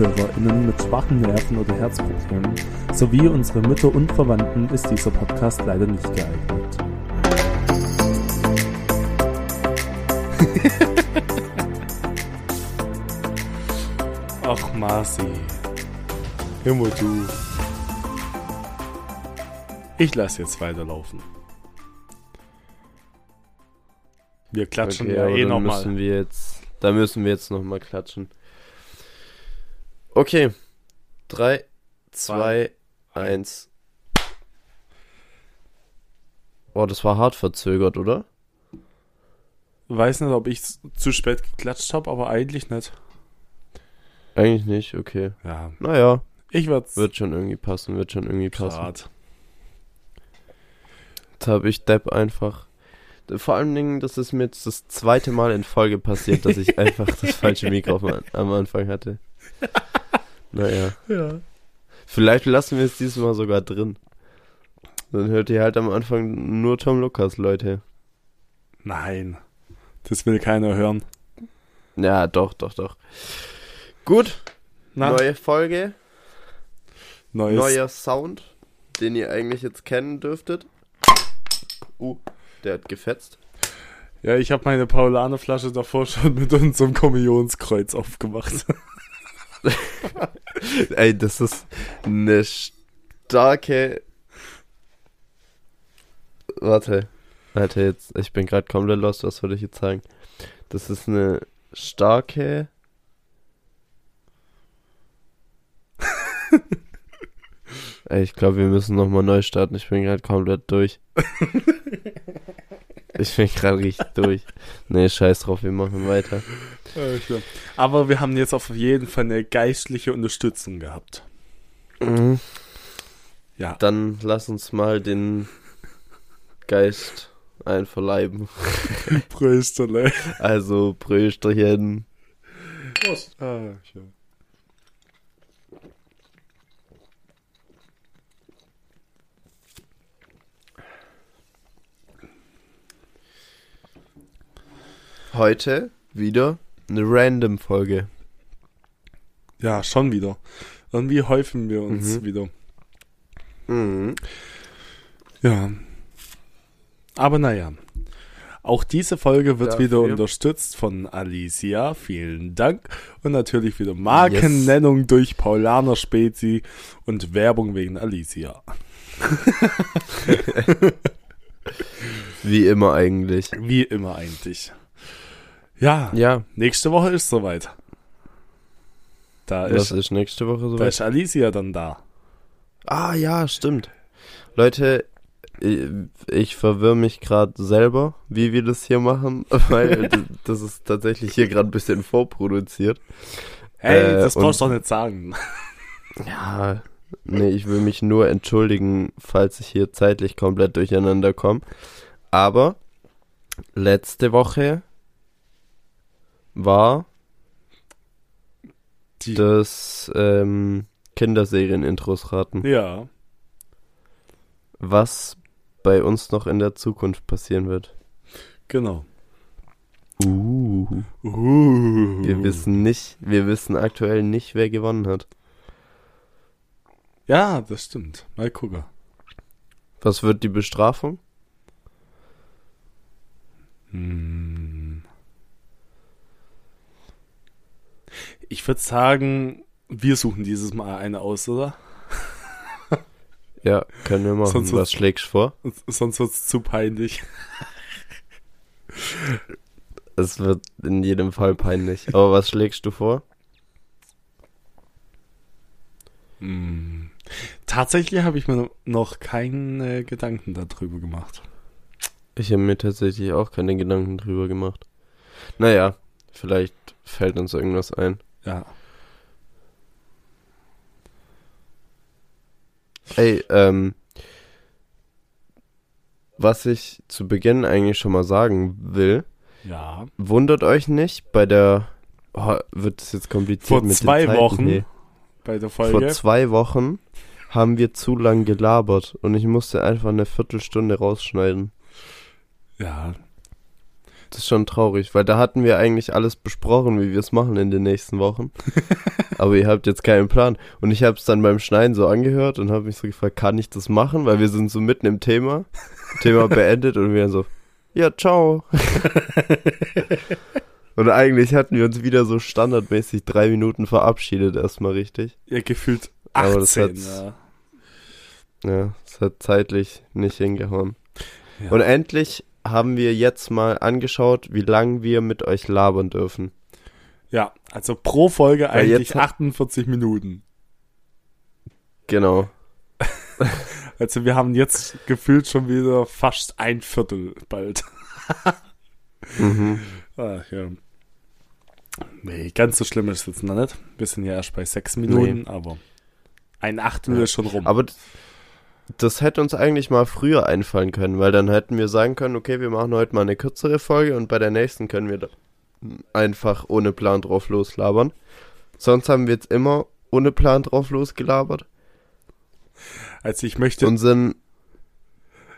ZuhörerInnen mit schwachen Nerven oder Herzproblemen sowie unsere Mütter und Verwandten ist dieser Podcast leider nicht geeignet. Ach, Marci. Immer du. Ich lasse jetzt weiterlaufen. Wir klatschen Okay, ja eh nochmal. müssen wir jetzt, da müssen wir jetzt nochmal klatschen. Okay. 3, 2, 1. Boah, das war hart verzögert, oder? Weiß nicht, ob ich zu spät geklatscht habe, aber eigentlich nicht. Eigentlich nicht, okay. Ja, Naja, ich werde wird schon irgendwie passen, wird schon irgendwie passen. grad. Jetzt habe ich Depp einfach. Vor allen Dingen, das ist mir jetzt das zweite Mal in Folge passiert, dass ich einfach das falsche Mikrofon am Anfang hatte. Naja. Ja. Vielleicht lassen wir es diesmal sogar drin. Dann hört ihr halt am Anfang nur Tom Lukas, Leute. Nein, das will keiner hören. Ja, doch, doch, doch. Gut, Na, neue Folge, neues. neuer Sound, den ihr eigentlich jetzt kennen dürftet. Uh, der hat gefetzt. Ja, ich habe meine Paulaner-Flasche davor schon mit unserem Kommunionskreuz aufgemacht. Ey, das ist eine starke. Warte. Warte, jetzt. Ich bin gerade komplett lost. Was soll ich jetzt sagen? Das ist eine starke. Ey, ich glaube, wir müssen nochmal neu starten. Ich bin gerade komplett durch. ich bin gerade richtig durch. Nee, scheiß drauf, wir machen weiter. Aber wir haben jetzt auf jeden Fall eine geistliche Unterstützung gehabt. Mhm. Ja. Dann lass uns mal den Geist einverleiben. Prösterle. Also Brösterchen. Prost. Ah, ja. Heute wieder eine Random-Folge. ja, schon wieder. Irgendwie häufen wir uns Mhm. wieder. Mhm. Ja. Aber naja. Auch diese Folge wird Dafür- wieder unterstützt von Alicia. Vielen Dank. Und natürlich wieder Markennennung durch Paulaner Spezi und Werbung wegen Alicia. Wie immer eigentlich. Wie immer eigentlich. Ja, Ja, nächste Woche ist soweit. Da was ist, ist nächste Woche da so? ist Alicia dann da. Ah ja, stimmt. Leute, ich, verwirre mich gerade selber, wie wir das hier machen, weil das ist tatsächlich hier gerade ein bisschen vorproduziert. Hey, Äh, das brauchst du doch nicht sagen. Ja, nee, ich will mich nur entschuldigen, falls ich hier zeitlich komplett durcheinander komme. Aber letzte war Die, das ähm, Kinderserien-Intros raten. ja. Was bei uns noch in der Zukunft passieren wird. Genau. Uh. Uh. Wir wissen nicht, wir wissen aktuell nicht, wer gewonnen hat. Ja, das stimmt. Mal gucken. Was wird die Bestrafung? Hm. Ich würde sagen, wir suchen dieses Mal eine aus, oder? Ja, können wir machen. Sonst Was schlägst du vor? Sonst wird's zu peinlich. Es wird in jedem Fall peinlich. Aber was schlägst du vor? Hm. Tatsächlich habe ich mir noch keine Gedanken darüber gemacht. Ich habe mir tatsächlich auch keine Gedanken drüber gemacht. Naja, vielleicht fällt uns irgendwas ein. Ja. Ey, ähm, was ich zu Beginn eigentlich schon mal sagen will, Ja. wundert euch nicht, bei der, oh, wird es jetzt kompliziert Vor mit den zwei Zeiten Wochen hier. Bei der Vor Folge. zwei Wochen haben wir zu lang gelabert und ich musste einfach eine Viertelstunde rausschneiden. Ja. Das ist schon traurig, weil da hatten wir eigentlich alles besprochen, wie wir es machen in den nächsten Wochen. Aber ihr habt jetzt keinen Plan. Und ich habe es dann beim Schneiden so angehört und habe mich so gefragt, kann ich das machen? Weil wir sind so mitten im Thema. Thema beendet und wir so, ja, ciao. und eigentlich hatten wir uns wieder so standardmäßig drei Minuten verabschiedet, erstmal richtig. Ja, gefühlt 18. Aber das hat, ja. ja, das hat zeitlich nicht hingehauen. Ja. Und endlich haben wir jetzt mal angeschaut, wie lange wir mit euch labern dürfen. Ja, also pro Folge ja, eigentlich 48 Minuten. Genau. also wir haben jetzt gefühlt schon wieder fast ein Viertel bald. mhm. Ach, ja. Nee, ganz so schlimm ist es jetzt noch nicht. Wir sind ja erst bei sechs Minuten, nee. aber ein Achtel ja. ist schon rum. Aber das hätte uns eigentlich mal früher einfallen können, weil dann hätten wir sagen können, okay, wir machen heute mal eine kürzere Folge und bei der nächsten können wir einfach ohne Plan drauf loslabern. Sonst haben wir jetzt immer ohne Plan drauf losgelabert. Also ich möchte. Und sind,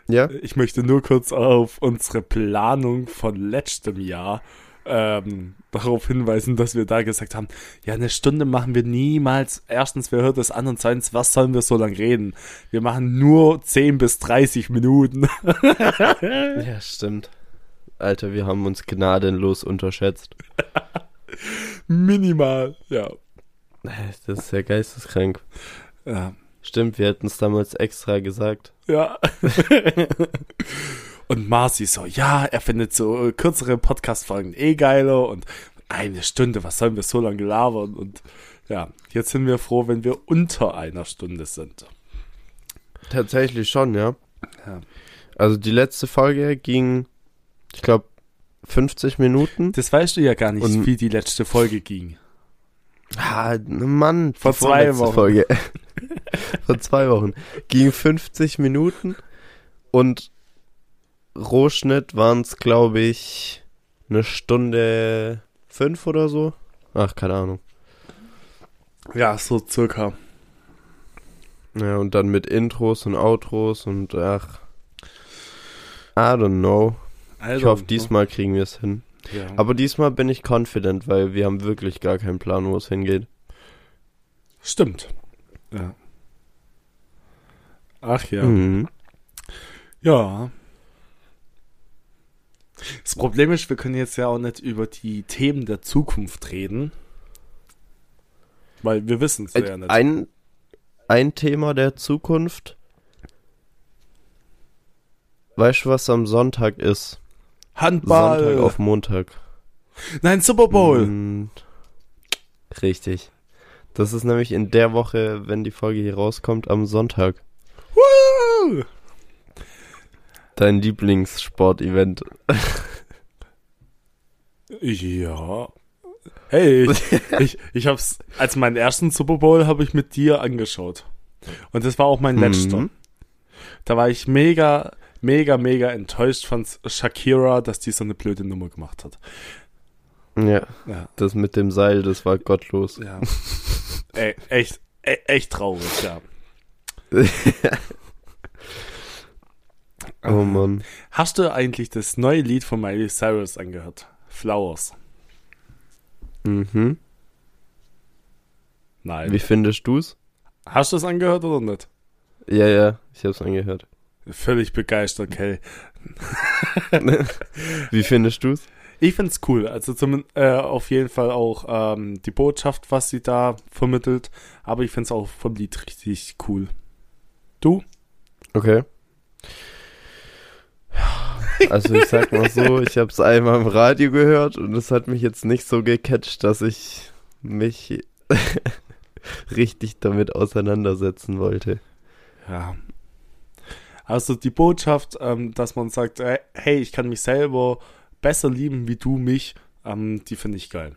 ja? Ich möchte nur kurz auf unsere Planung von letztem Jahr ähm, darauf hinweisen, dass wir da gesagt haben, ja, eine Stunde machen wir niemals. Erstens, wer hört das an? Und zweitens, was sollen wir so lange reden? Wir machen nur 10 bis 30 Minuten. ja, stimmt. Alter, wir haben uns gnadenlos unterschätzt. Minimal, ja. Das ist ja geisteskrank. Ja. Stimmt, wir hätten es damals extra gesagt. Ja. Und Marcy so, ja, er findet so äh, kürzere Podcast-Folgen eh geiler und eine Stunde, was sollen wir so lange labern? Und ja, jetzt sind wir froh, wenn wir unter einer Stunde sind. Tatsächlich schon, ja. ja. Also die letzte Folge ging, ich glaube, 50 Minuten. Das weißt du ja gar nicht, und wie die letzte Folge ging. Ah, Mann, vor zwei Wochen. Folge. vor zwei Wochen. Ging 50 Minuten und Rohschnitt waren es, glaube ich, eine Stunde fünf oder so. Ach, keine Ahnung. Ja, so circa. Ja, und dann mit Intros und Outros und ach. I don't know. I ich hoffe, diesmal kriegen wir es hin. Ja. Aber diesmal bin ich confident, weil wir haben wirklich gar keinen Plan, wo es hingeht. Stimmt. Ja. Ach ja. Mhm. Ja. Das Problem ist, wir können jetzt ja auch nicht über die Themen der Zukunft reden. Weil wir wissen es ja nicht. Ein, ein Thema der Zukunft. Weißt du, was am Sonntag ist? Handball. Sonntag auf Montag. Nein, Super Bowl. Und richtig. Das ist nämlich in der Woche, wenn die Folge hier rauskommt, am Sonntag. Woo! Dein Lieblingssportevent. ja. Hey, ich, ich, ich hab's, als meinen ersten Super Bowl habe ich mit dir angeschaut. Und das war auch mein letzter. Mhm. Da war ich mega, mega, mega enttäuscht von Shakira, dass die so eine blöde Nummer gemacht hat. Ja, ja. das mit dem Seil, das war gottlos. Ja. Ey, echt, e echt traurig, ja. Oh ähm, Mann. Hast du eigentlich das neue Lied von Miley Cyrus angehört? Flowers. Mhm. Nein. Wie findest du's? Hast du es angehört oder nicht? Ja, ja, ich hab's angehört. Völlig begeistert, Kell. Wie findest du's? Ich find's cool. Also zum, äh, auf jeden Fall auch ähm, die Botschaft, was sie da vermittelt. Aber ich find's auch vom Lied richtig cool. Du? Okay. Also ich sag mal so, ich habe es einmal im Radio gehört und es hat mich jetzt nicht so gecatcht, dass ich mich richtig damit auseinandersetzen wollte. Ja. Also die Botschaft, ähm, dass man sagt, äh, hey, ich kann mich selber besser lieben wie du mich, ähm, die finde ich geil.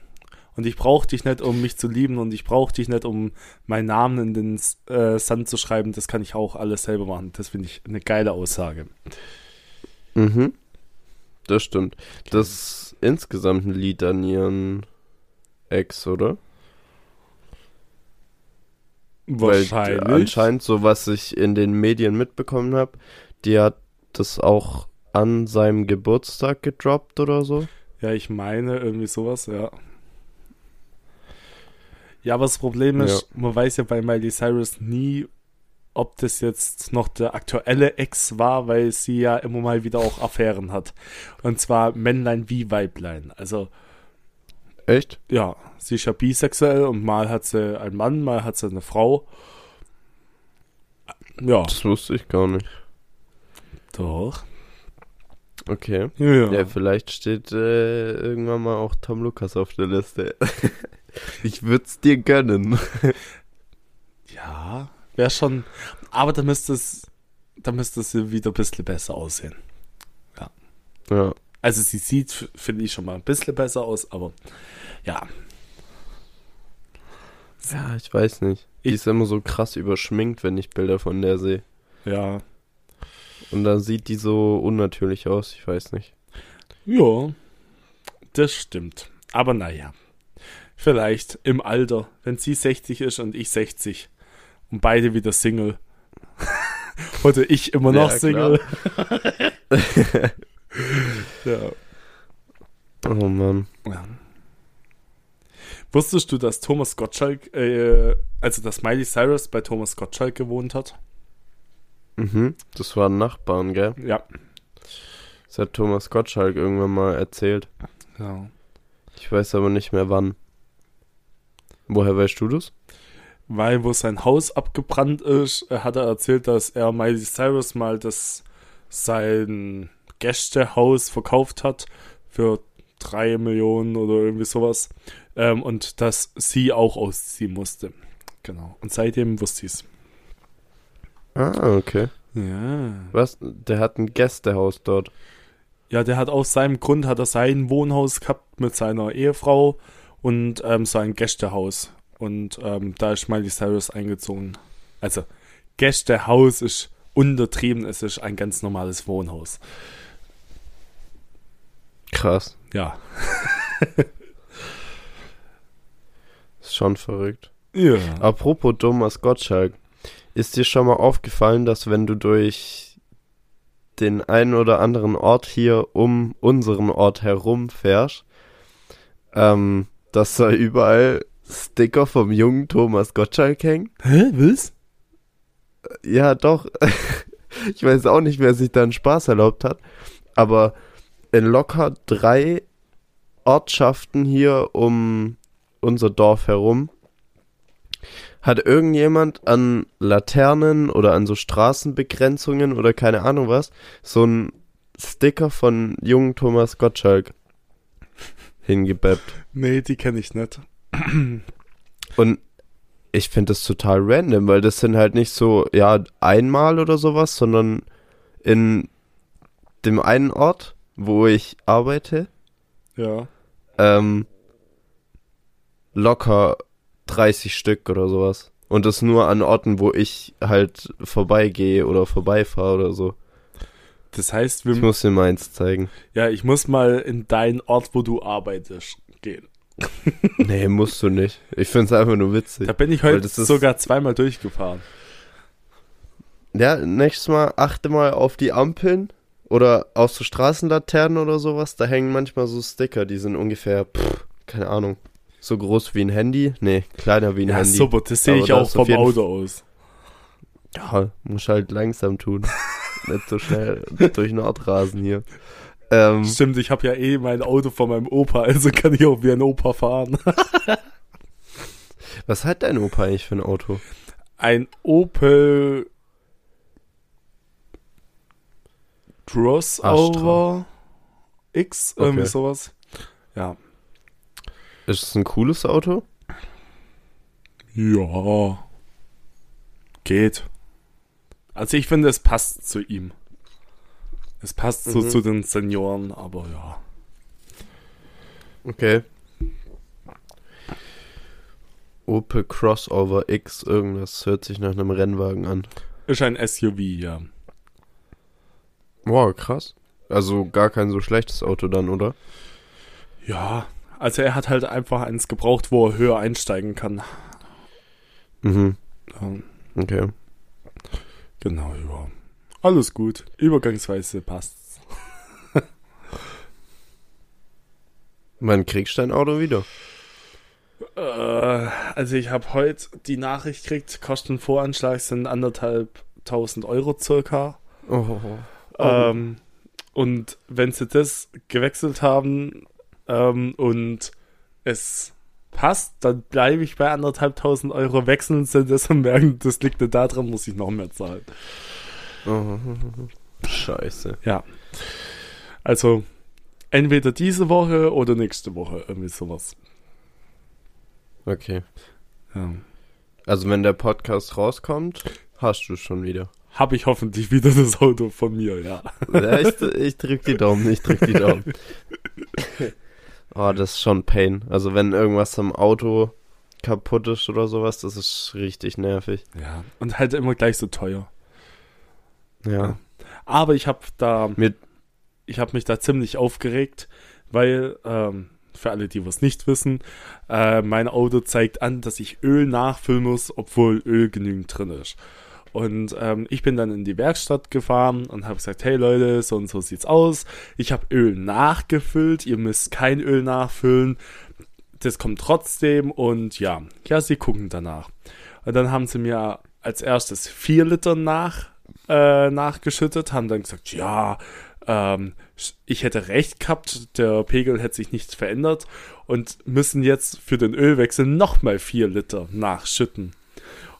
Und ich brauche dich nicht, um mich zu lieben und ich brauche dich nicht, um meinen Namen in den äh, Sand zu schreiben. Das kann ich auch alles selber machen. Das finde ich eine geile Aussage. Mhm. Das stimmt. Das ist insgesamt ein Lied an ihren Ex, oder? Wahrscheinlich. Weil anscheinend, so was ich in den Medien mitbekommen habe, die hat das auch an seinem Geburtstag gedroppt oder so. Ja, ich meine irgendwie sowas, ja. Ja, aber das Problem ist, man weiß ja bei Miley Cyrus nie, ob das jetzt noch der aktuelle Ex war, weil sie ja immer mal wieder auch Affären hat. Und zwar Männlein wie Weiblein. Also, Echt? ja, sie ist ja bisexuell und mal hat sie einen Mann, mal hat sie eine Frau. Ja, Das wusste ich gar nicht. doch. Okay. Ja, Ja, vielleicht steht äh, irgendwann mal auch Tom Lukas auf der Liste. ich würd's dir gönnen. ja wäre schon. Aber da müsste es, da müsste sie wieder ein bisschen besser aussehen. Ja. Also sie sieht, finde ich, schon mal ein bisschen besser aus, aber ja. Ja, ich weiß nicht. Die Ich- ist immer so krass überschminkt, wenn ich Bilder von der sehe. Ja. Und dann sieht die so unnatürlich aus, ich weiß nicht. Ja, das stimmt. Aber naja, vielleicht im Alter, wenn sie 60 ist und ich 60 und beide wieder Single. Oder ich immer noch Ja, Single. ja. Oh Mann. ja. Wusstest du, dass Thomas Gottschalk, äh, also dass Miley Cyrus bei Thomas Gottschalk gewohnt hat? Mhm. Das waren Nachbarn, gell? Ja. Das hat Thomas Gottschalk irgendwann mal erzählt. ja. Ich weiß aber nicht mehr wann. Woher weißt du das? Weil, wo sein Haus abgebrannt ist, äh, hat er erzählt, dass er Miley Cyrus mal das sein Gästehaus verkauft hat für drei Millionen oder irgendwie sowas. Ähm, und dass sie auch ausziehen musste. Genau. Und seitdem wusste ich es. Ah, okay. Ja. Was? Der hat ein Gästehaus dort. Ja, der hat aus seinem Grund hat er sein Wohnhaus gehabt mit seiner Ehefrau und ähm, sein Gästehaus. Und ähm, da ist Miley Cyrus eingezogen. Also, Gästehaus ist untertrieben, es ist ein ganz normales Wohnhaus. Krass. Ja. Ist schon verrückt. Ja. Apropos Thomas Gottschalk. Ist dir schon mal aufgefallen, dass wenn du durch den einen oder anderen Ort hier um unseren Ort herum fährst, ähm, dass da überall Sticker vom jungen Thomas Gottschalk hängen? Hä, was? Ja, doch. ich weiß auch nicht, wer sich da einen Spaß erlaubt hat. Aber in locker drei Ortschaften hier um unser Dorf herum hat irgendjemand an Laternen oder an so Straßenbegrenzungen oder keine Ahnung was so ein Sticker von jungen Thomas Gottschalk hingebappt. Nee, die kenne ich nicht. Und ich finde das total random, weil das sind halt nicht so, ja, einmal oder sowas, sondern in dem einen Ort, wo ich arbeite, Ja. ähm, locker 30 Stück oder sowas. Und das nur an Orten, wo ich halt vorbeigehe oder vorbeifahre oder so. Das heißt, Ich wir, muss dir meins zeigen. ja, ich muss mal in deinen Ort, wo du arbeitest, gehen. Nee, musst du nicht. Ich find's einfach nur witzig. Da bin ich heute das ist- sogar zweimal durchgefahren. Ja, nächstes Mal achte mal auf die Ampeln oder auf so Straßenlaternen oder sowas. Da hängen manchmal so Sticker, die sind ungefähr, pff, keine Ahnung, so groß wie ein Handy. Nee, kleiner wie ein Ja, Handy. super, das sehe ich auch vom Auto aus. Ja, muss halt langsam tun. Nicht so schnell durch Nordrasen hier. Ähm, Stimmt, ich habe ja eh mein Auto von meinem Opa, also kann ich auch wie ein Opa fahren. was hat dein Opa eigentlich für ein Auto? Ein Opel Crossover X, irgendwie Okay. sowas. Ja. Ist es ein cooles Auto? Ja. Geht. Also ich finde, es passt zu ihm. Es passt so Mhm. zu den Senioren, aber ja. Okay. Opel Crossover X, irgendwas hört sich nach einem Rennwagen an. Ist ein SUV, ja. Wow, krass. Also gar kein so schlechtes Auto dann, oder? Ja. Also er hat halt einfach eins gebraucht, wo er höher einsteigen kann. Mhm. Ja, Okay. genau, ja. Alles gut. Übergangsweise passt. Wann kriegst du dein Auto wieder? Äh, also ich habe heute die Nachricht gekriegt, Kostenvoranschlag sind anderthalb tausend Euro circa. Oh, oh. Ähm, und wenn sie das gewechselt haben ähm, und es passt, dann bleibe ich bei anderthalb tausend Euro, wechseln sie das und merken, das liegt nicht daran, muss ich noch mehr zahlen. Oh. Scheiße. Ja. Also entweder diese Woche oder nächste Woche, irgendwie sowas. Okay. Ja. Also wenn der Podcast rauskommt, hast du schon wieder. Habe ich hoffentlich wieder das Auto von mir, ja. Ja, ich, ich drück die Daumen, ich drück die Daumen. Oh, das ist schon Pain. Also wenn irgendwas am Auto kaputt ist oder sowas, das ist richtig nervig. Ja. Und halt immer gleich so teuer. Ja. Aber ich habe da, Mit, ich habe mich da ziemlich aufgeregt, weil, ähm, für alle, die was nicht wissen, äh, mein Auto zeigt an, dass ich Öl nachfüllen muss, obwohl Öl genügend drin ist. Und ähm, ich bin dann in die Werkstatt gefahren und habe gesagt, hey Leute, so und so sieht's aus. Ich habe Öl nachgefüllt, ihr müsst kein Öl nachfüllen. Das kommt trotzdem und ja, ja, sie gucken danach. Und dann haben sie mir als erstes vier Liter nach, äh, nachgeschüttet, haben dann gesagt, ja, ähm, ich hätte recht gehabt, der Pegel hätte sich nicht verändert und müssen jetzt für den Ölwechsel nochmal vier Liter nachschütten.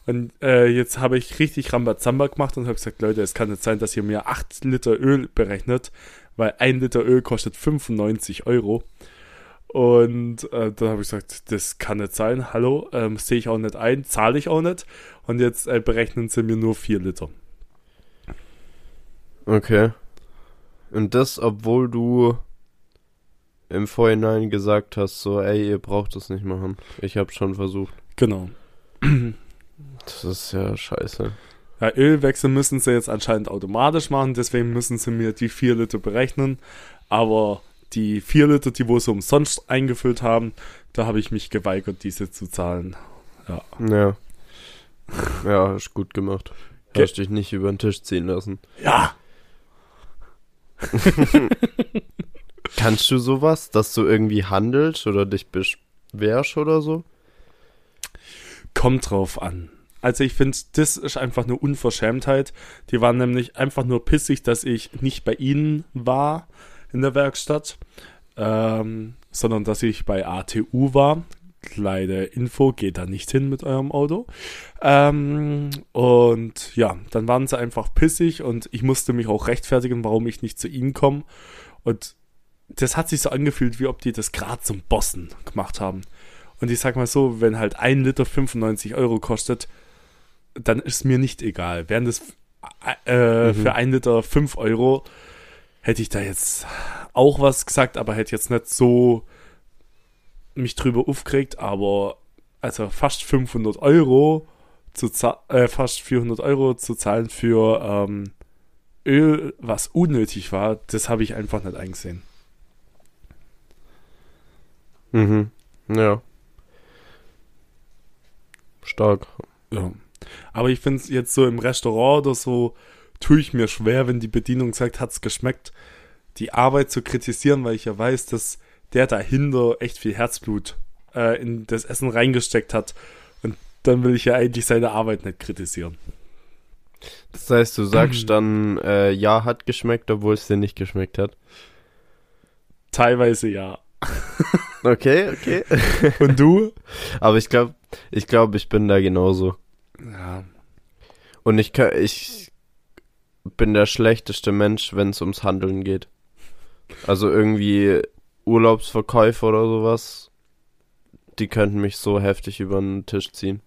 Und äh, jetzt habe ich richtig Rambazamba gemacht und habe gesagt, Leute, es kann nicht sein, dass ihr mir 8 Liter Öl berechnet, weil ein Liter Öl kostet 95 Euro. Und äh, dann habe ich gesagt, das kann nicht sein. Hallo, ähm, sehe ich auch nicht ein, zahle ich auch nicht. Und jetzt äh, berechnen sie mir nur 4 Liter. Okay. Und das, obwohl du im Vorhinein gesagt hast, so, ey, ihr braucht das nicht machen. Ich habe schon versucht. Genau. Das ist ja scheiße. Ja, Ölwechsel müssen sie jetzt anscheinend automatisch machen, deswegen müssen sie mir die 4 Liter berechnen. Aber die 4 Liter, die wo sie umsonst eingefüllt haben, da habe ich mich geweigert, diese zu zahlen. Ja. Ja. Ja, hast gut gemacht. Ge- Hast dich nicht über den Tisch ziehen lassen. Ja! Kannst du sowas, dass du irgendwie handelst oder dich beschwerst oder so? Kommt drauf an. Also ich finde, das ist einfach eine Unverschämtheit. Die waren nämlich einfach nur pissig, dass ich nicht bei ihnen war in der Werkstatt, ähm, sondern dass ich bei ATU war. Kleine Info, geht da nicht hin mit eurem Auto. Ähm, und ja, dann waren sie einfach pissig und ich musste mich auch rechtfertigen, warum ich nicht zu ihnen komme. Und das hat sich so angefühlt, wie ob die das gerade zum Bossen gemacht haben. Und ich sag mal so, wenn halt ein Liter 95 Euro kostet, dann ist mir nicht egal. Während es äh, Mhm. für ein Liter 5 Euro hätte ich da jetzt auch was gesagt, aber hätte jetzt nicht so mich drüber aufgeregt, aber also fast 500 Euro zu äh, fast 400 Euro zu zahlen für ähm, Öl, was unnötig war, das habe ich einfach nicht eingesehen. Mhm. Ja. Stark. Ja. Aber ich finde es jetzt so im Restaurant oder so, tue ich mir schwer, wenn die Bedienung sagt, hat's geschmeckt, die Arbeit zu kritisieren, weil ich ja weiß, dass der dahinter echt viel Herzblut äh, in das Essen reingesteckt hat. Und dann will ich ja eigentlich seine Arbeit nicht kritisieren. Das heißt, du sagst dann, äh, ja, hat geschmeckt, obwohl es dir nicht geschmeckt hat. Teilweise ja. Okay, okay. Und du? Aber ich glaube, ich glaube, ich bin da genauso. Ja. Und ich kann, ich bin der schlechteste Mensch, wenn es ums Handeln geht. Also irgendwie Urlaubsverkäufer oder sowas, die könnten mich so heftig über den Tisch ziehen.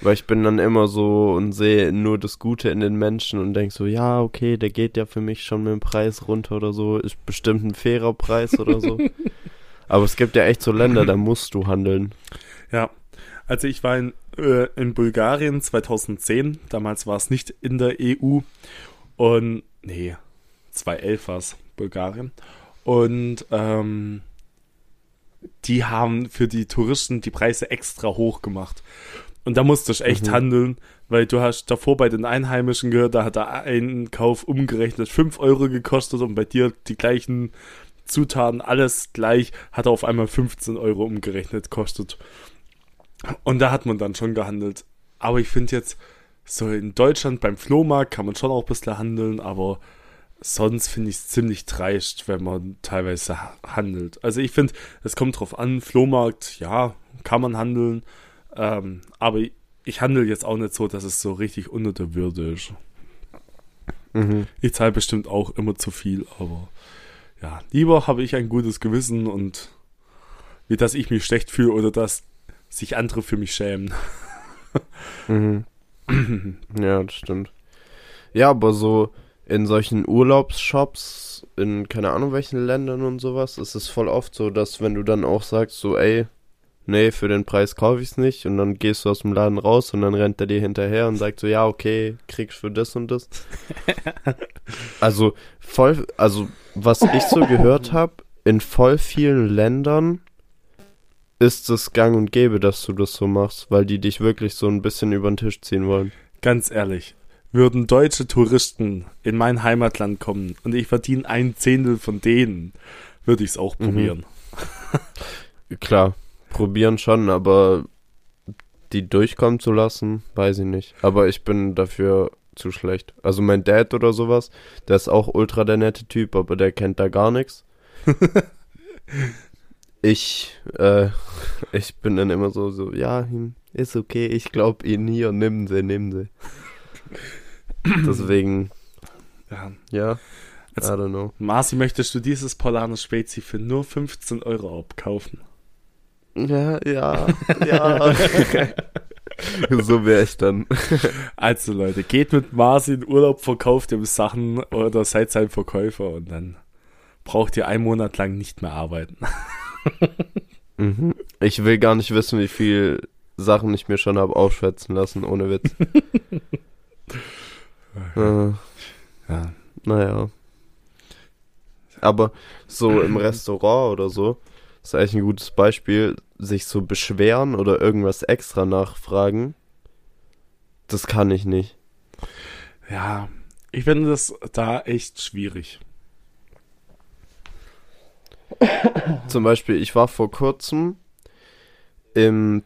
Weil ich bin dann immer so und sehe nur das Gute in den Menschen und denk so, ja, okay, der geht ja für mich schon mit dem Preis runter oder so, ist bestimmt ein fairer Preis oder so. Aber es gibt ja echt so Länder, da musst du handeln. Ja, also ich war in, äh, in Bulgarien 2010, damals war es nicht in der EU und nee, 2011 war es Bulgarien und ähm, die haben für die Touristen die Preise extra hoch gemacht. Und da musste ich echt Mhm. handeln, weil du hast davor bei den Einheimischen gehört, da hat der Einkauf umgerechnet 5 Euro gekostet und bei dir die gleichen Zutaten, alles gleich, hat auf einmal 15 Euro umgerechnet, kostet. Und da hat man dann schon gehandelt. Aber ich finde jetzt, so in Deutschland beim Flohmarkt kann man schon auch ein bisschen handeln, aber sonst finde ich es ziemlich dreist, wenn man teilweise handelt. Also ich finde, es kommt drauf an, Flohmarkt, ja, kann man handeln, ähm, aber ich, handle jetzt auch nicht so, dass es so richtig unter der Würde ist. Mhm. Ich zahle bestimmt auch immer zu viel, aber ja, lieber habe ich ein gutes Gewissen und wie dass ich mich schlecht fühle oder dass sich andere für mich schämen. mhm. ja, das stimmt. Ja, aber so in solchen Urlaubsshops in keine Ahnung welchen Ländern und sowas ist es voll oft so, dass wenn du dann auch sagst so, ey, nee, für den Preis kaufe ich es nicht und dann gehst du aus dem Laden raus und dann rennt er dir hinterher und sagt so, ja, okay, kriegst für das und das. also voll, also was ich so gehört habe, in voll vielen Ländern ist es gang und gäbe, dass du das so machst, weil die dich wirklich so ein bisschen über den Tisch ziehen wollen. Ganz ehrlich, würden deutsche Touristen in mein Heimatland kommen und ich verdiene ein Zehntel von denen, würde ich es auch mhm. probieren. Mhm. Klar, probieren schon, aber die durchkommen zu lassen, weiß ich nicht. Aber ich bin dafür zu schlecht. Also mein Dad oder sowas, der ist auch ultra der nette Typ, aber der kennt da gar nichts. ich, äh, ich bin dann immer so, so, ja, hm, ist okay, ich glaube Ihnen hier, nimm sie, nimm sie. Deswegen, ja, ja I don't know. Marci, möchtest du dieses Polaner Spezi für nur 15 Euro abkaufen? Ja, ja, ja. so wäre ich dann. Also Leute, geht mit Marci in Urlaub, verkauft ihm Sachen oder seid sein Verkäufer und dann braucht ihr einen Monat lang nicht mehr arbeiten. mhm. Ich will gar nicht wissen, wie viel Sachen ich mir schon habe aufschwätzen lassen, ohne Witz. äh, ja. Naja. Aber so im Restaurant oder so, ist eigentlich ein gutes Beispiel, sich so beschweren oder irgendwas extra nachfragen. Das kann ich nicht. Ja, ich finde das da echt schwierig. Zum Beispiel, ich war vor kurzem im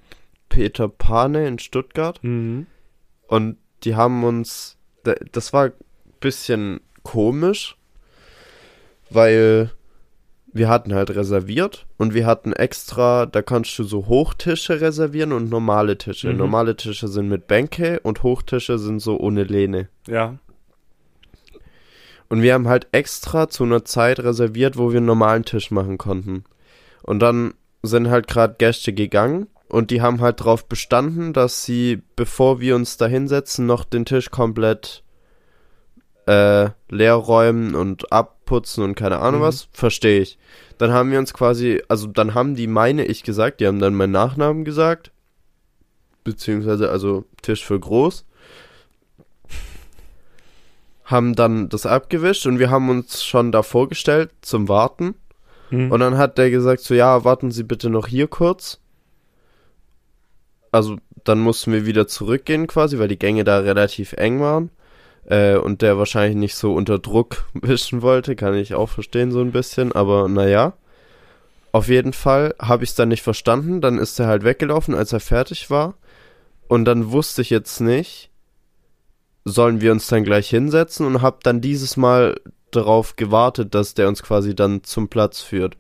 Peter Pane in Stuttgart mhm. und die haben uns, das war ein bisschen komisch, weil wir hatten halt reserviert und wir hatten extra, da kannst du so Hochtische reservieren und normale Tische. Mhm. Normale Tische sind mit Bänke und Hochtische sind so ohne Lehne. Ja. Und wir haben halt extra zu einer Zeit reserviert, wo wir einen normalen Tisch machen konnten. Und dann sind halt gerade Gäste gegangen und die haben halt darauf bestanden, dass sie, bevor wir uns da hinsetzen, noch den Tisch komplett äh, leer räumen und abputzen und keine Ahnung mhm. was. Verstehe ich. Dann haben wir uns quasi, also dann haben die, meine ich gesagt, die haben dann meinen Nachnamen gesagt. Beziehungsweise, also Tisch für groß haben dann das abgewischt und wir haben uns schon da vorgestellt zum Warten. Mhm. Und dann hat der gesagt, so ja, warten Sie bitte noch hier kurz. Also dann mussten wir wieder zurückgehen quasi, weil die Gänge da relativ eng waren. Äh, und der wahrscheinlich nicht so unter Druck wischen wollte, kann ich auch verstehen so ein bisschen, aber naja. Auf jeden Fall habe ich es dann nicht verstanden, dann ist er halt weggelaufen, als er fertig war. Und dann wusste ich jetzt nicht, sollen wir uns dann gleich hinsetzen und hab dann dieses Mal darauf gewartet, dass der uns quasi dann zum Platz führt.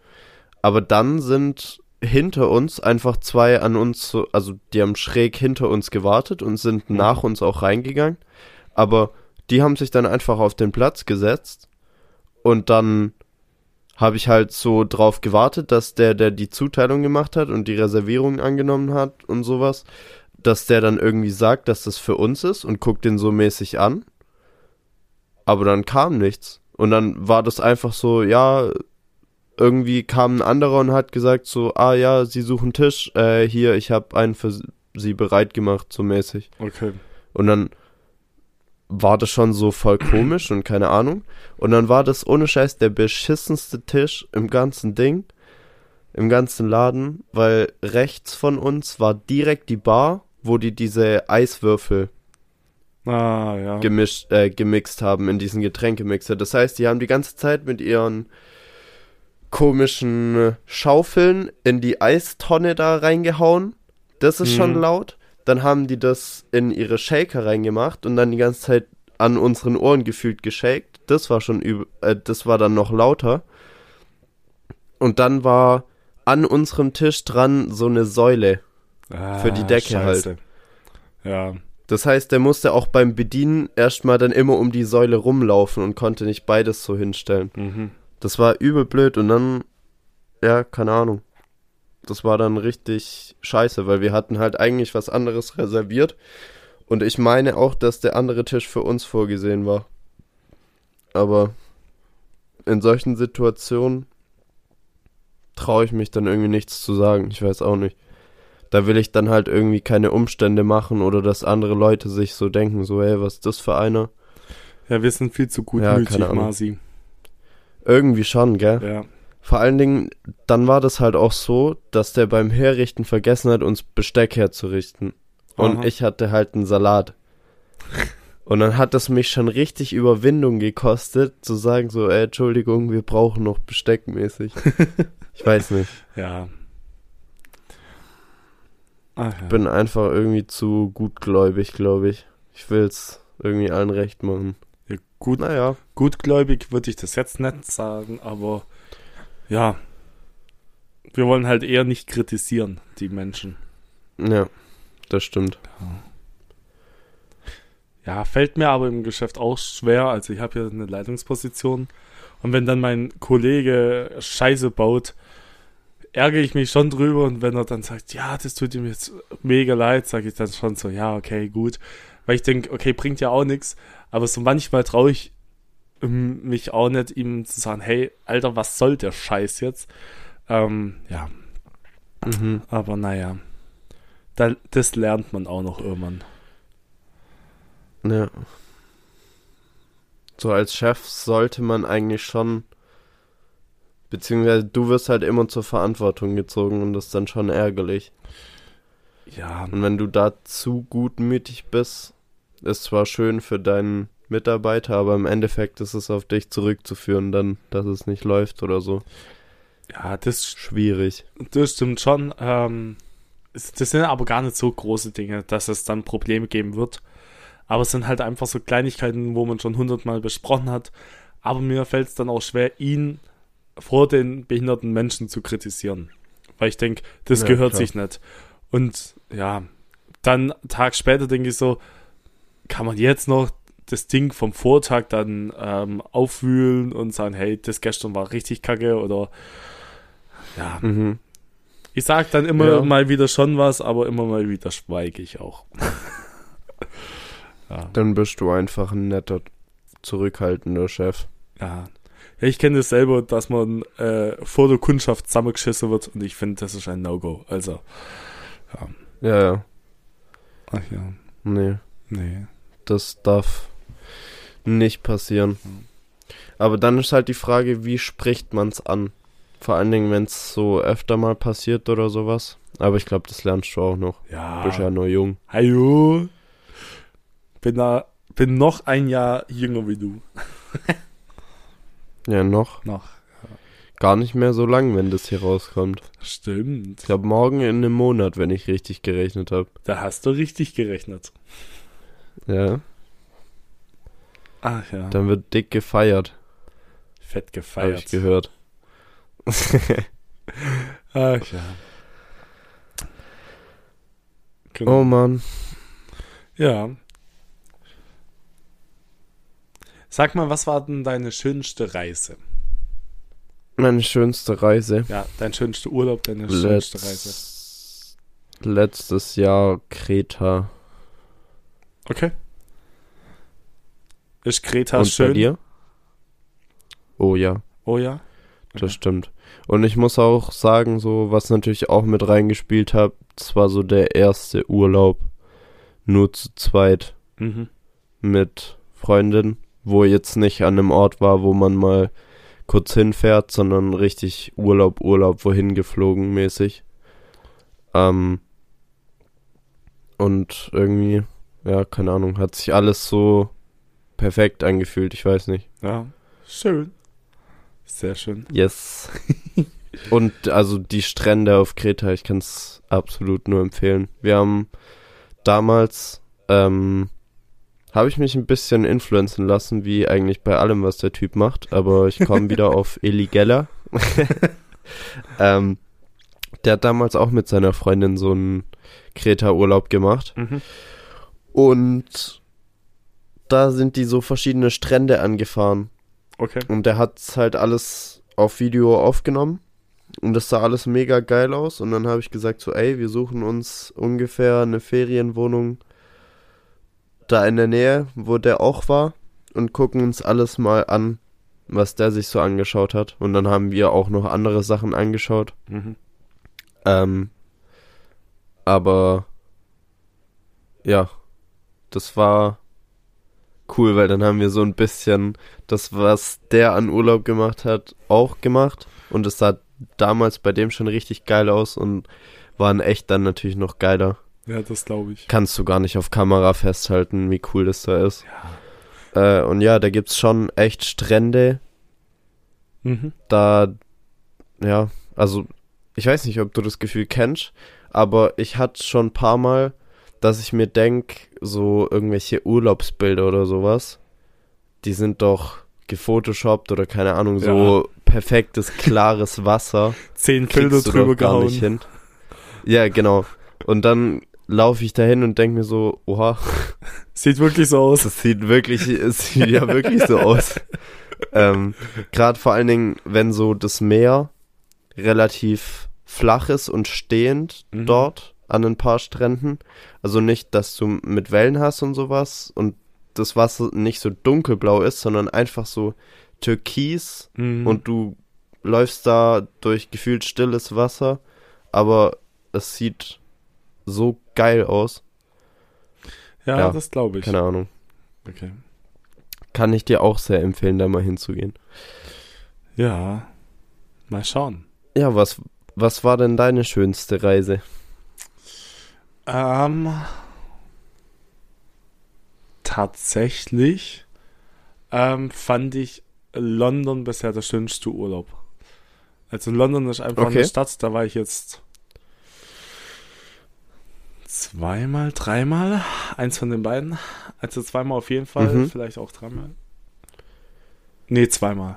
Aber dann sind hinter uns einfach zwei an uns, also die haben schräg hinter uns gewartet und sind mhm. nach uns auch reingegangen. Aber die haben sich dann einfach auf den Platz gesetzt und dann habe ich halt so drauf gewartet, dass der, der die Zuteilung gemacht hat und die Reservierung angenommen hat und sowas, dass der dann irgendwie sagt, dass das für uns ist und guckt den so mäßig an. Aber dann kam nichts. Und dann war das einfach so, ja, irgendwie kam ein anderer und hat gesagt so, ah ja, sie suchen Tisch, äh, hier, ich habe einen für sie bereit gemacht, so mäßig. Okay. Und dann war das schon so voll komisch und keine Ahnung. Und dann war das ohne Scheiß der beschissenste Tisch im ganzen Ding, im ganzen Laden, weil rechts von uns war direkt die Bar wo die diese Eiswürfel ah, ja. gemischt, äh, gemixt haben in diesen Getränkemixer. Das heißt, die haben die ganze Zeit mit ihren komischen Schaufeln in die Eistonne da reingehauen. Das ist schon Mhm. laut. Dann haben die das in ihre Shaker reingemacht und dann die ganze Zeit an unseren Ohren gefühlt geshakt. Das war schon üb äh, das war dann noch lauter. Und dann war an unserem Tisch dran so eine Säule. Für die Decke Ah, scheiße. Ja. Das heißt, der musste auch beim Bedienen erstmal dann immer um die Säule rumlaufen und konnte nicht beides so hinstellen. Mhm. Das war übel blöd und dann, ja, keine Ahnung. Das war dann richtig scheiße, weil wir hatten halt eigentlich was anderes reserviert. Und ich meine auch, dass der andere Tisch für uns vorgesehen war. Aber in solchen Situationen traue ich mich dann irgendwie nichts zu sagen. Ich weiß auch nicht. Da will ich dann halt irgendwie keine Umstände machen oder dass andere Leute sich so denken, so, ey, was ist das für einer? Ja, wir sind viel zu Ja, gutmütig, keine Ahnung. Masi. Irgendwie schon, gell? Ja. Vor allen Dingen, dann war das halt auch so, dass der beim Herrichten vergessen hat, uns Besteck herzurichten. Und Aha. ich hatte halt einen Salat. Und dann hat es mich schon richtig Überwindung gekostet, zu sagen so, ey, Entschuldigung, wir brauchen noch Besteck mäßig. ich weiß nicht. Ja. Ach, ja. Bin einfach irgendwie zu gutgläubig, glaube ich. Ich will's irgendwie allen recht machen. Gut, Naja. gutgläubig würde ich das jetzt nicht sagen, aber ja. Wir wollen halt eher nicht kritisieren, die Menschen. Ja, das stimmt. Ja, fällt mir aber im Geschäft auch schwer. Also ich habe hier eine Leitungsposition. Und wenn dann mein Kollege Scheiße baut, ärgere ich mich schon drüber. Und wenn er dann sagt, ja, das tut ihm jetzt mega leid, sage ich dann schon so, ja, okay, gut. Weil ich denke, okay, bringt ja auch nichts. Aber so manchmal traue ich ähm, mich auch nicht, ihm zu sagen, hey, Alter, was soll der Scheiß jetzt? Ähm, ja, Mhm. aber naja. Da, das lernt man auch noch irgendwann. Ja. So als Chef sollte man eigentlich schon, beziehungsweise du wirst halt immer zur Verantwortung gezogen und das ist dann schon ärgerlich. Ja, Und wenn du da zu gutmütig bist, ist zwar schön für deinen Mitarbeiter, aber im Endeffekt ist es auf dich zurückzuführen, dann, dass es nicht läuft oder so. ja, das Schwierig. Das stimmt schon. Ähm, das sind aber gar nicht so große Dinge, dass es dann Probleme geben wird. Aber es sind halt einfach so Kleinigkeiten, wo man schon hundertmal besprochen hat. Aber mir fällt es dann auch schwer, ihn vor den behinderten Menschen zu kritisieren. Weil ich denke, das Ja, gehört klar. sich nicht. Und ja, dann einen Tag später denke ich so, kann man jetzt noch das Ding vom Vortag dann ähm, aufwühlen und sagen, hey, das gestern war richtig kacke oder ja, Mhm. ich sag dann immer Ja. mal wieder schon was, aber immer mal wieder schweige ich auch. ja, Dann bist du einfach ein netter, zurückhaltender Chef. ja. ja, ich kenne das selber, dass man äh, vor der Kundschaft zusammengeschissen wird und ich finde, das ist ein No-Go. Also, Ja, ja. ach ja, Nee. nee. Das darf nicht passieren. Mhm. Aber dann ist halt die Frage, wie spricht man's an? Vor allen Dingen, wenn es so öfter mal passiert oder sowas. Aber ich glaube, das lernst du auch noch. Ja, Du bist ja nur jung. hallo. Bin, da, bin noch ein Jahr jünger wie du. Ja, noch. Noch. Gar nicht mehr so lang, wenn das hier rauskommt. Stimmt. Ich glaube, morgen in einem Monat, wenn ich richtig gerechnet habe. Da hast du richtig gerechnet. Ja, Ach ja, dann wird dick gefeiert, fett habe gefeiert. ich gehört. Ach ja. Genau. Oh Mann. Ja. Sag mal, was war denn deine schönste Reise? Meine schönste Reise. Ja, dein schönster Urlaub, deine schönste Reise. Letz letztes Jahr Kreta. Okay. Ist Kreta Und schön? bei dir? Oh ja. Oh ja. Das Okay. stimmt. Und ich muss auch sagen, so, was natürlich auch mit reingespielt hat, das war so der erste Urlaub nur zu zweit Mhm. mit Freundin, wo jetzt nicht an einem Ort war, wo man mal kurz hinfährt, sondern richtig Urlaub, Urlaub, wohin geflogen mäßig. Ähm, und irgendwie, ja, keine Ahnung, hat sich alles so perfekt angefühlt, ich weiß nicht. Ja. Schön. Sehr schön. Yes. Und also die Strände auf Kreta, ich kann es absolut nur empfehlen. Wir haben damals, ähm, habe ich mich ein bisschen influenzen lassen, wie eigentlich bei allem, was der Typ macht, aber ich komme wieder auf Eli Geller. ähm, der hat damals auch mit seiner Freundin so einen Kreta-Urlaub gemacht. Mhm. Und da sind die so verschiedene Strände angefahren. Okay. Und der hat halt alles auf Video aufgenommen. Und das sah alles mega geil aus. Und dann habe ich gesagt so, ey, wir suchen uns ungefähr eine Ferienwohnung da in der Nähe, wo der auch war. Und gucken uns alles mal an, was der sich so angeschaut hat. Und dann haben wir auch noch andere Sachen angeschaut. Mhm. Ähm, aber ja, das war cool, weil dann haben wir so ein bisschen das, was der an Urlaub gemacht hat, auch gemacht. Und es sah damals bei dem schon richtig geil aus und waren echt dann natürlich noch geiler. Ja, das glaube ich. Kannst du gar nicht auf Kamera festhalten, wie cool das da ist. Äh, und ja, da gibt's schon echt Strände, Mhm. da, ja, also ich weiß nicht, ob du das Gefühl kennst, aber ich hatte schon ein paar Mal, dass ich mir denk, so irgendwelche Urlaubsbilder oder sowas, die sind doch gefotoshoppt oder keine Ahnung, so perfektes, klares Wasser. Zehn Filter drüber gar nicht gehauen. hin. Ja, genau. Und dann laufe ich dahin und denke mir so, oha, Sieht wirklich so aus. das sieht wirklich, es sieht ja wirklich so aus. Ähm, Gerade vor allen Dingen, wenn so das Meer relativ flach ist und stehend Mhm. dort an ein paar Stränden. Also nicht, dass du mit Wellen hast und sowas und das Wasser nicht so dunkelblau ist, sondern einfach so türkis Mhm. und du läufst da durch gefühlt stilles Wasser, aber es sieht so geil aus. ja, ja, das glaube ich. Keine Ahnung. Okay. Kann ich dir auch sehr empfehlen, da mal hinzugehen. Ja. Mal schauen. Ja, was, was war denn deine schönste Reise? Ähm, tatsächlich ähm, fand ich London bisher der schönste Urlaub. Also London ist einfach Okay. eine Stadt, da war ich jetzt zweimal, dreimal, eins von den beiden. Also zweimal auf jeden Fall, Mhm. vielleicht auch dreimal. Nee, zweimal.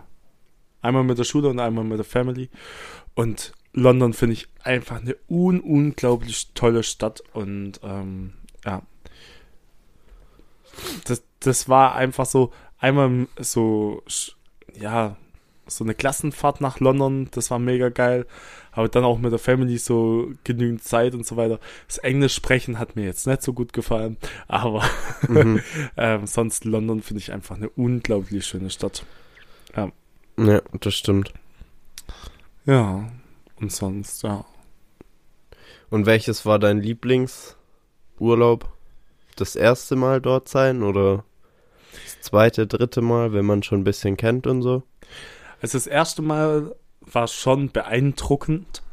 Einmal mit der Schule und einmal mit der Family. Und London finde ich einfach eine un unglaublich tolle Stadt und ähm, ja. Das, das war einfach so einmal so, ja, so eine Klassenfahrt nach London, das war mega geil. Aber dann auch mit der Family so genügend Zeit und so weiter. Das Englisch sprechen hat mir jetzt nicht so gut gefallen, aber Mhm. ähm, sonst London finde ich einfach eine unglaublich schöne Stadt. ja, das stimmt. Ja, und sonst, ja. Und welches war dein Lieblingsurlaub? Das erste Mal dort sein oder das zweite, dritte Mal, wenn man schon ein bisschen kennt und so? Also das erste Mal war schon beeindruckend.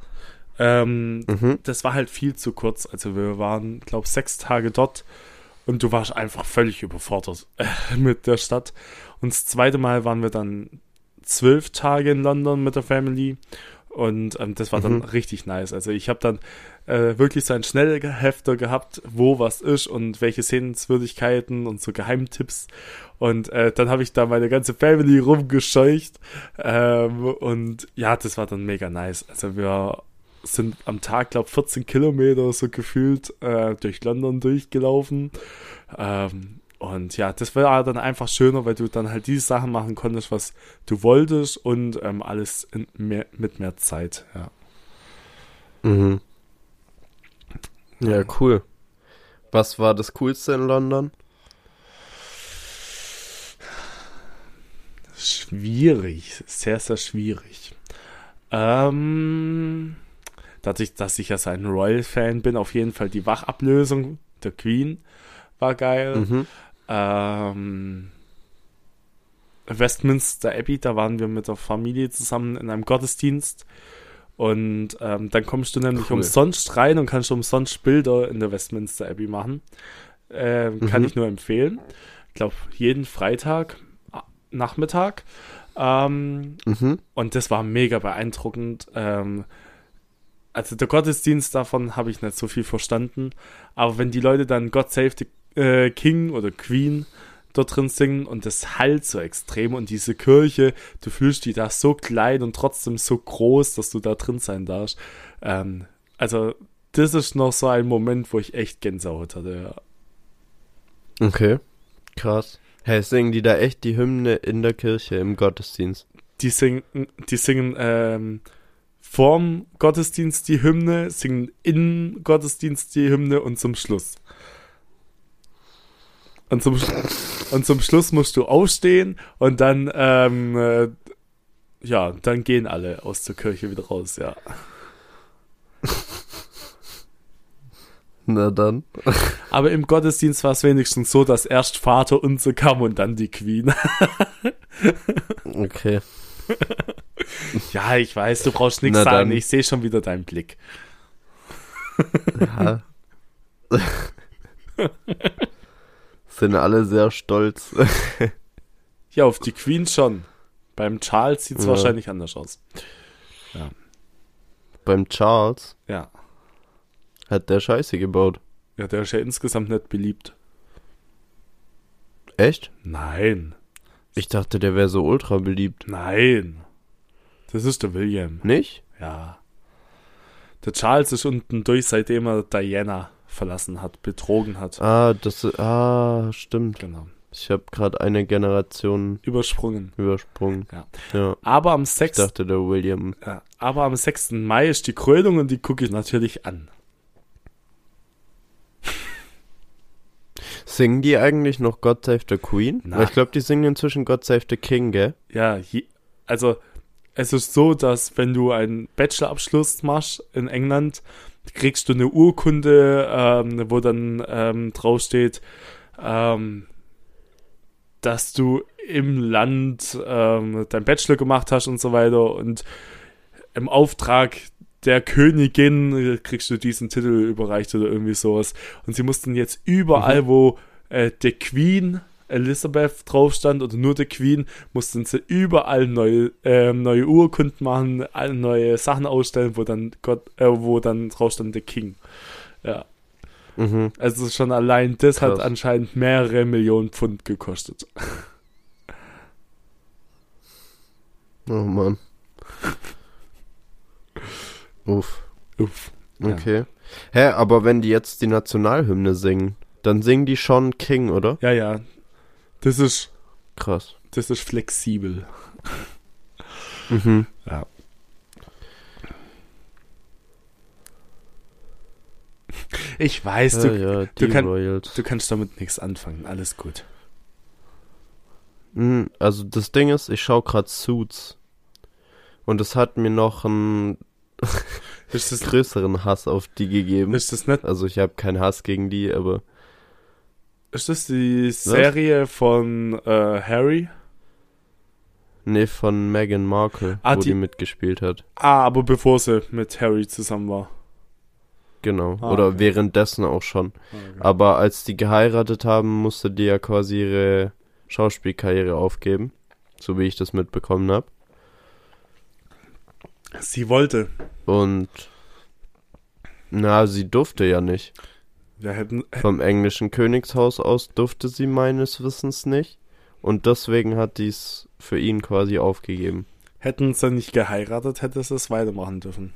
Ähm, Mhm. das war halt viel zu kurz. Also wir waren, glaube sechs Tage dort und du warst einfach völlig überfordert mit der Stadt. Und das zweite Mal waren wir dann zwölf Tage in London mit der Family und ähm, das war dann Mhm. richtig nice. Also ich habe dann äh, wirklich so einen Schnellhefter gehabt, wo was ist und welche Sehenswürdigkeiten und so Geheimtipps. Und äh, dann habe ich da meine ganze Family rumgescheucht. Ähm, und ja, das war dann mega nice. Also wir sind am Tag, glaube 14 Kilometer so gefühlt äh, durch London durchgelaufen. Ähm, und ja, das war dann einfach schöner, weil du dann halt die Sachen machen konntest, was du wolltest und ähm, alles mehr, mit mehr Zeit. Ja. Mhm. Ja, cool. Was war das Coolste in London? Schwierig, sehr, sehr schwierig. Ähm, dadurch, dass ich ja so ein Royal-Fan bin, auf jeden Fall die Wachablösung der Queen war geil. Mhm. Ähm, Westminster Abbey, da waren wir mit der Familie zusammen in einem Gottesdienst. Und ähm, dann kommst du nämlich Cool. umsonst rein und kannst umsonst Bilder in der Westminster Abbey machen. Ähm, Kann Mhm. ich nur empfehlen. Ich glaube, jeden Freitag Nachmittag. Ähm, Mhm. und das war mega beeindruckend. Ähm, also der Gottesdienst davon habe ich nicht so viel verstanden. Aber wenn die Leute dann God Save the äh, King oder Queen dort drin singen und das halt so extrem und diese Kirche, du fühlst die da so klein und trotzdem so groß, dass du da drin sein darfst. Ähm, also das ist noch so ein Moment, wo ich echt Gänsehaut hatte. Ja. Okay. Krass. Hey, singen die da echt die Hymne in der Kirche im Gottesdienst? Die singen, die singen ähm, vorm Gottesdienst die Hymne, singen im Gottesdienst die Hymne und zum Schluss. Und zum, und zum Schluss musst du aufstehen und dann, ähm, äh, ja, dann gehen alle aus der Kirche wieder raus, ja. Na dann. Aber im Gottesdienst war es wenigstens so, dass erst Vater unser kam und dann die Queen. Okay. ja, ich weiß, du brauchst nichts sagen, dann. ich sehe schon wieder deinen Blick. Ja. Sind alle sehr stolz. Ja, auf die Queen schon. Beim Charles sieht es Ja. wahrscheinlich anders aus. Beim Charles Ja. hat der Scheiße gebaut. Ja, der ist ja insgesamt nicht beliebt. Echt? Nein. Ich dachte, der wäre so ultra beliebt. Nein. Das ist der William. Nicht? Ja. Der Charles ist unten durch, seitdem er Diana verlassen hat, betrogen hat. Ah, das ah, stimmt. Genau. Ich habe gerade eine Generation Übersprungen. übersprungen. Ja. Ja. Aber am Ich 6. dachte, der William. Ja, aber am 6. Mai ist die Krönung und die gucke ich natürlich an. Singen die eigentlich noch God Save the Queen? Na. Weil Ich glaube, die singen inzwischen God Save the King, gell? Ja, je, also es ist so, dass wenn du einen Bachelorabschluss machst in England, kriegst du eine Urkunde, ähm, wo dann ähm, draufsteht, ähm, dass du im Land ähm, dein Bachelor gemacht hast und so weiter und im Auftrag der Königin kriegst du diesen Titel überreicht oder irgendwie sowas. Und sie mussten jetzt überall, wo äh, der Queen Elizabeth drauf stand oder nur der Queen, mussten sie überall neue, ähm, neue Urkunden machen, alle neue Sachen ausstellen, wo dann Gott, äh, wo dann drauf stand der King. Ja. Mhm. Also schon allein das hat Krass. anscheinend mehrere Millionen Pfund gekostet. Oh Mann. Uff. Uff. Ja. Okay. Hä, aber wenn die jetzt die Nationalhymne singen, dann singen die schon King, oder? Ja, ja. Das ist, Krass. das ist flexibel. Mhm. Ja. Ich weiß, Ja, du, ja, du kann- du kannst damit nichts anfangen. Alles gut. Mhm, Also das Ding ist, ich schaue gerade Suits. Und es hat mir noch einen Ist das, größeren Hass auf die gegeben. ist das nicht, Also ich habe keinen Hass gegen die, aber ist das die Serie von äh, Harry? nee, von Meghan Markle, Ah, wo die- die mitgespielt hat. Ah, aber bevor sie mit Harry zusammen war. Genau. Ah, Oder okay. währenddessen auch schon. Aber als die geheiratet haben, musste die ja quasi ihre Schauspielkarriere aufgeben. So wie ich das mitbekommen habe. Sie wollte. Und na, sie durfte ja nicht. Wir hätten, Vom englischen Königshaus aus durfte sie meines Wissens nicht. Und deswegen hat dies für ihn quasi aufgegeben. hätten sie nicht geheiratet, hätte sie es weitermachen dürfen.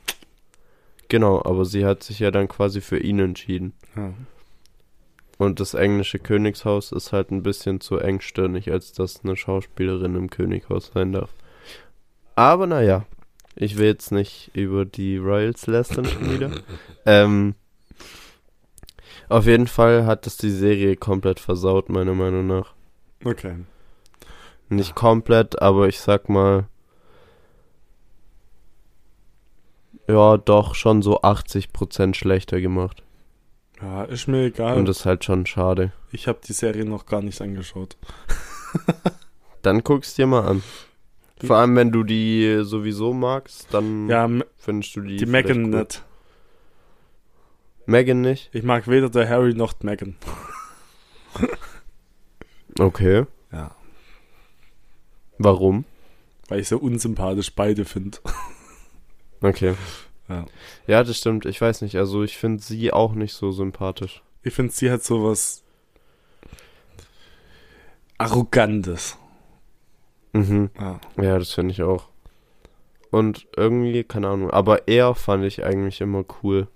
Genau, aber sie hat sich ja dann quasi für ihn entschieden. Ja. Und das englische Königshaus ist halt ein bisschen zu engstirnig, als dass eine Schauspielerin im Könighaus sein darf. Aber naja, ich will jetzt nicht über die Royals lästern schon wieder. Ähm, auf jeden Fall hat es die Serie komplett versaut, meiner Meinung nach. Okay. Nicht komplett, aber ich sag mal, ja, doch schon so 80% schlechter gemacht. Ja, ist mir egal. Und das ist halt schon schade. ich habe die Serie noch gar nicht angeschaut. Dann guck's dir mal an. Vor allem, wenn du die sowieso magst, dann Ja, findest du die. die Megan nicht. Megan nicht? Ich mag weder der Harry noch Megan. Okay. Ja. Warum? Weil ich so unsympathisch beide finde. Okay. Ja. Ja, das stimmt. Ich weiß nicht. Also ich finde sie auch nicht so sympathisch. Ich finde, sie hat sowas Arrogantes. Mhm. Ja. Ja, das finde ich auch. Und irgendwie, keine Ahnung. Aber er fand ich eigentlich immer cool.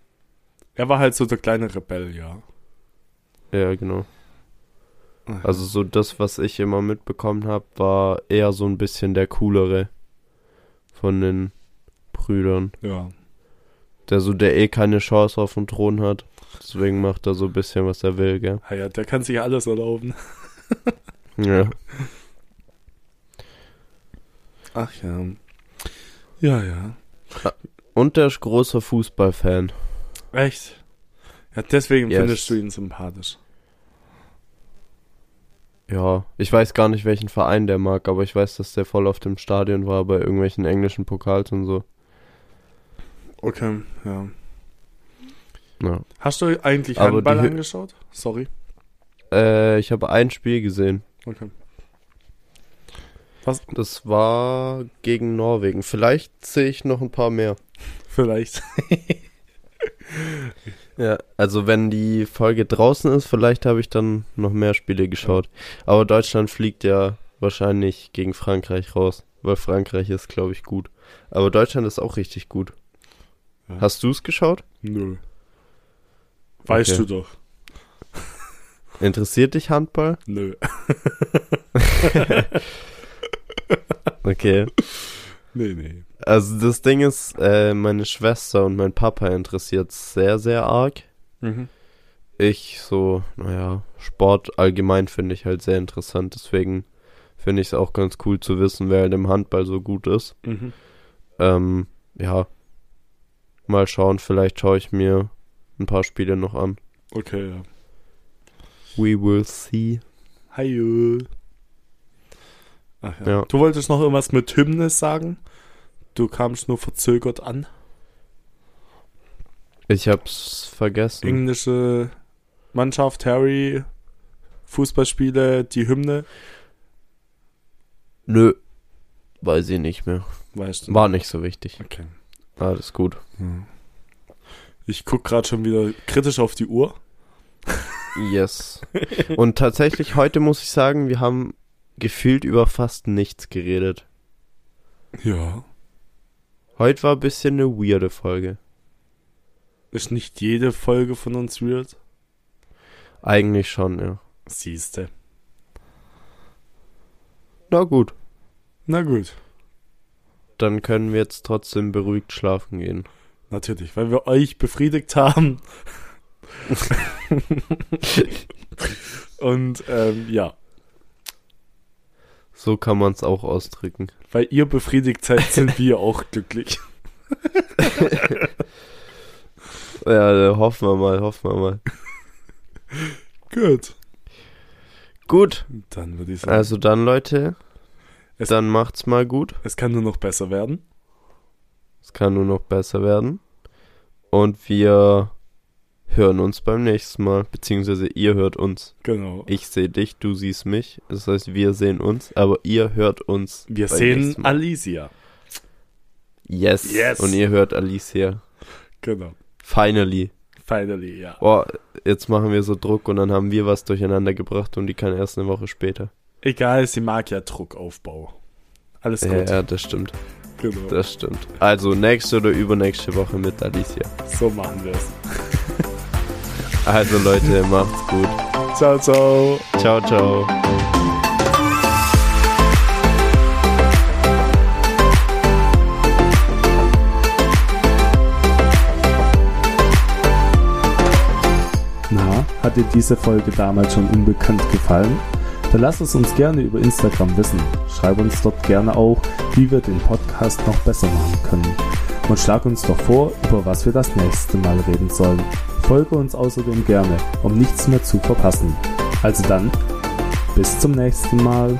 Er war halt so der kleine Rebell, ja. Ja, genau. Also so das, was ich immer mitbekommen habe, war eher so ein bisschen der coolere von den Brüdern. Ja. Der so, der eh keine Chance auf den Thron hat. Deswegen macht er so ein bisschen, was er will, gell? Ja, ja, der kann sich alles erlauben. Ja. Ach ja. Ja, ja. Und der ist großer Fußballfan. Echt? Ja, deswegen Yes. findest du ihn sympathisch. Ja, ich weiß gar nicht, welchen Verein der mag, aber ich weiß, dass der voll auf dem Stadion war bei irgendwelchen englischen Pokals und so. Okay, ja. Ja. Hast du eigentlich Aber Handball angeschaut? Sorry. Äh, ich habe ein Spiel gesehen. Okay. Das war gegen Norwegen. Vielleicht sehe ich noch ein paar mehr. Vielleicht. Ja, also wenn die Folge draußen ist, vielleicht habe ich dann noch mehr Spiele geschaut. Aber Deutschland fliegt ja wahrscheinlich gegen Frankreich raus, weil Frankreich ist, glaube ich, gut. Aber Deutschland ist auch richtig gut. Ja. Hast du es geschaut? Nö. Weißt Okay. du doch. Interessiert dich Handball? Nö. Okay. Nee, nee. Also das Ding ist, äh, meine Schwester und mein Papa interessiert sehr, sehr arg. Mhm. Ich so, naja, Sport allgemein finde ich halt sehr interessant. Deswegen finde ich es auch ganz cool zu wissen, wer halt im Handball so gut ist. Mhm. Ähm, ja. Mal schauen, vielleicht schaue ich mir ein paar Spiele noch an. Okay, ja. We will see. Hi. Ach ja. Ja. Du wolltest noch irgendwas mit Hymne sagen? Du kamst nur verzögert an. Ich hab's vergessen. Englische Mannschaft, Harry, Fußballspiele, die Hymne. Nö. Weiß ich nicht mehr. Weißt du? War nicht so wichtig. Okay. Alles gut. Ich guck gerade schon wieder kritisch auf die Uhr. Yes. Und tatsächlich, heute muss ich sagen, wir haben gefühlt über fast nichts geredet. Ja. Heute war ein bisschen eine weirde Folge. Ist nicht jede Folge von uns weird? Eigentlich schon, ja. Siehste. Na gut. Na gut. Dann können wir jetzt trotzdem beruhigt schlafen gehen. Natürlich, weil wir euch befriedigt haben. Und ähm, ja, So kann man es auch ausdrücken. Weil ihr befriedigt seid, sind wir auch glücklich. Ja, hoffen wir mal, hoffen wir mal. Gut. Gut, Dann würde ich sagen, also dann Leute, Es- dann macht's mal gut. es kann nur noch besser werden. Es kann nur noch besser werden. Und wir hören uns beim nächsten Mal, beziehungsweise ihr hört uns. Genau. Ich sehe dich, du siehst mich. Das heißt, wir sehen uns, aber ihr hört uns. Wir beim sehen. Alicia. Yes. Yes. Und ihr hört Alicia. Genau. Finally. Finally, ja. Boah, jetzt machen wir so Druck und dann haben wir was durcheinander gebracht und die kann erst eine Woche später. Egal, sie mag ja Druckaufbau. Alles Ja, gut. ja, das stimmt. Genau. Das stimmt. Also nächste oder übernächste Woche mit Alicia. So machen wir es. Also Leute, macht's gut. Ciao, ciao. Ciao, ciao. Na, hat dir diese Folge damals schon unbekannt gefallen? Dann lass es uns gerne über Instagram wissen. Schreib uns dort gerne auch, wie wir den Podcast noch besser machen können. Und schlag uns doch vor, über was wir das nächste Mal reden sollen. Folge uns außerdem gerne, um nichts mehr zu verpassen. Also dann, bis zum nächsten Mal.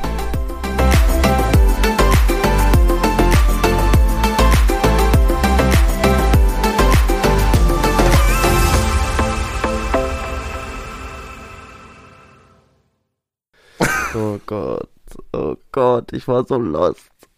Oh Gott. Oh Gott, ich war so lost.